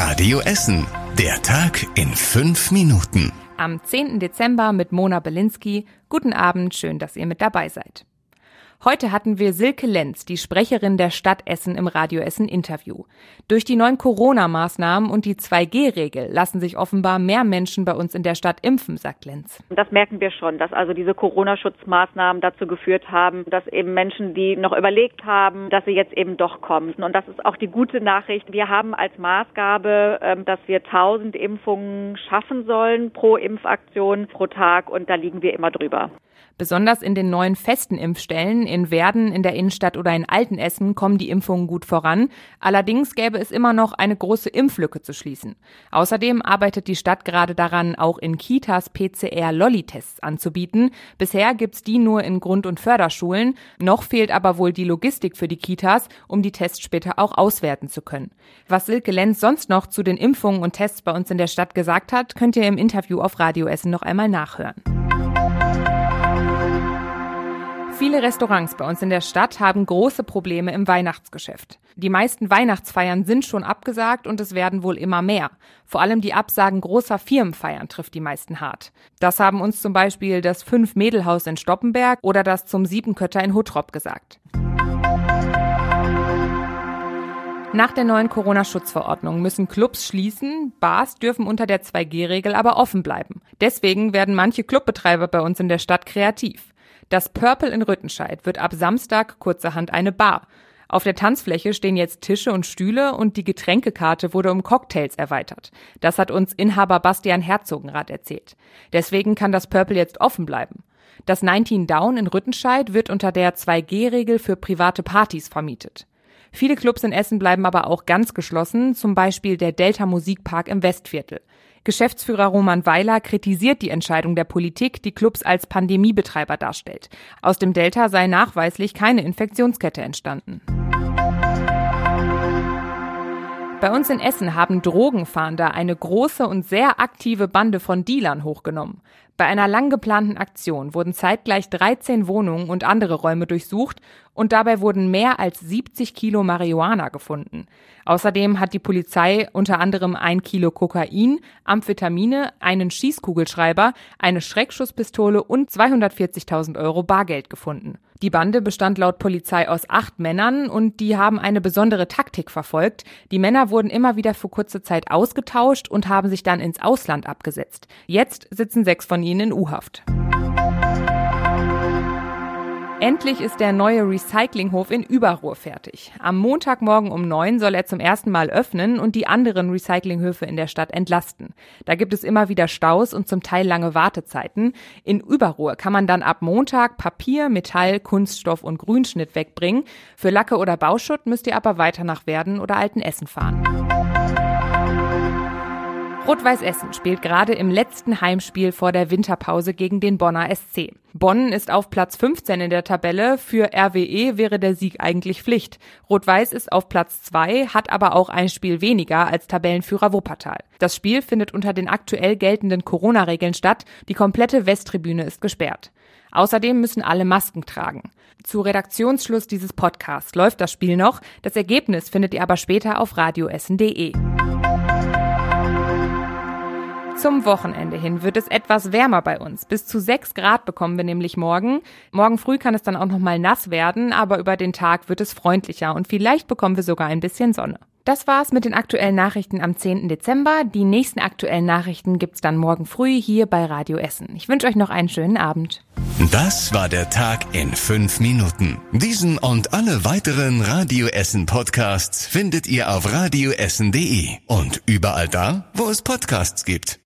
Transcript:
Radio Essen. Der Tag in fünf Minuten. Am 10. Dezember mit Mona Belinsky. Guten Abend, schön, dass ihr mit dabei seid. Heute hatten wir Silke Lenz, die Sprecherin der Stadt Essen im Radio Essen Interview. Durch die neuen Corona-Maßnahmen und die 2G-Regel lassen sich offenbar mehr Menschen bei uns in der Stadt impfen, sagt Lenz. Das merken wir schon, dass also diese Corona-Schutzmaßnahmen dazu geführt haben, dass eben Menschen, die noch überlegt haben, dass sie jetzt eben doch kommen. Und das ist auch die gute Nachricht. Wir haben als Maßgabe, ähm, dass wir 1000 Impfungen schaffen sollen pro Impfaktion pro Tag und da liegen wir immer drüber. Besonders in den neuen festen Impfstellen in Werden, in der Innenstadt oder in Altenessen kommen die Impfungen gut voran. Allerdings gäbe es immer noch eine große Impflücke zu schließen. Außerdem arbeitet die Stadt gerade daran, auch in Kitas PCR-Lolli-Tests anzubieten. Bisher gibt's die nur in Grund- und Förderschulen. Noch fehlt aber wohl die Logistik für die Kitas, um die Tests später auch auswerten zu können. Was Silke Lenz sonst noch zu den Impfungen und Tests bei uns in der Stadt gesagt hat, könnt ihr im Interview auf Radio Essen noch einmal nachhören. Viele Restaurants bei uns in der Stadt haben große Probleme im Weihnachtsgeschäft. Die meisten Weihnachtsfeiern sind schon abgesagt und es werden wohl immer mehr. Vor allem die Absagen großer Firmenfeiern trifft die meisten hart. Das haben uns zum Beispiel das Fünf-Mädelhaus in Stoppenberg oder das zum Siebenkötter in Huttrop gesagt. Nach der neuen Corona-Schutzverordnung müssen Clubs schließen, Bars dürfen unter der 2G-Regel aber offen bleiben. Deswegen werden manche Clubbetreiber bei uns in der Stadt kreativ. Das Purple in Rüttenscheid wird ab Samstag kurzerhand eine Bar. Auf der Tanzfläche stehen jetzt Tische und Stühle und die Getränkekarte wurde um Cocktails erweitert. Das hat uns Inhaber Bastian Herzogenrath erzählt. Deswegen kann das Purple jetzt offen bleiben. Das 19 Down in Rüttenscheid wird unter der 2G-Regel für private Partys vermietet. Viele Clubs in Essen bleiben aber auch ganz geschlossen, zum Beispiel der Delta Musikpark im Westviertel. Geschäftsführer Roman Weiler kritisiert die Entscheidung der Politik, die Clubs als Pandemiebetreiber darstellt. Aus dem Delta sei nachweislich keine Infektionskette entstanden. Bei uns in Essen haben Drogenfahnder eine große und sehr aktive Bande von Dealern hochgenommen. Bei einer lang geplanten Aktion wurden zeitgleich 13 Wohnungen und andere Räume durchsucht und dabei wurden mehr als 70 Kilo Marihuana gefunden. Außerdem hat die Polizei unter anderem ein Kilo Kokain, Amphetamine, einen Schießkugelschreiber, eine Schreckschusspistole und 240.000 Euro Bargeld gefunden. Die Bande bestand laut Polizei aus acht Männern und die haben eine besondere Taktik verfolgt. Die Männer wurden immer wieder für kurze Zeit ausgetauscht und haben sich dann ins Ausland abgesetzt. Jetzt sitzen sechs von ihnen in U-Haft. Endlich ist der neue Recyclinghof in Überruhr fertig. Am Montagmorgen um neun soll er zum ersten Mal öffnen und die anderen Recyclinghöfe in der Stadt entlasten. Da gibt es immer wieder Staus und zum Teil lange Wartezeiten. In Überruhr kann man dann ab Montag Papier, Metall, Kunststoff und Grünschnitt wegbringen. Für Lacke oder Bauschutt müsst ihr aber weiter nach Werden oder Altenessen fahren. Rot-Weiß Essen spielt gerade im letzten Heimspiel vor der Winterpause gegen den Bonner SC. Bonn ist auf Platz 15 in der Tabelle. Für RWE wäre der Sieg eigentlich Pflicht. Rot-Weiß ist auf Platz 2, hat aber auch ein Spiel weniger als Tabellenführer Wuppertal. Das Spiel findet unter den aktuell geltenden Corona-Regeln statt. Die komplette Westtribüne ist gesperrt. Außerdem müssen alle Masken tragen. Zu Redaktionsschluss dieses Podcasts läuft das Spiel noch. Das Ergebnis findet ihr aber später auf radioessen.de. Zum Wochenende hin wird es etwas wärmer bei uns. Bis zu sechs Grad bekommen wir nämlich morgen. Morgen früh kann es dann auch noch mal nass werden, aber über den Tag wird es freundlicher und vielleicht bekommen wir sogar ein bisschen Sonne. Das war's mit den aktuellen Nachrichten am 10. Dezember. Die nächsten aktuellen Nachrichten gibt's dann morgen früh hier bei Radio Essen. Ich wünsche euch noch einen schönen Abend. Das war der Tag in fünf Minuten. Diesen und alle weiteren Radio Essen Podcasts findet ihr auf radioessen.de und überall da, wo es Podcasts gibt.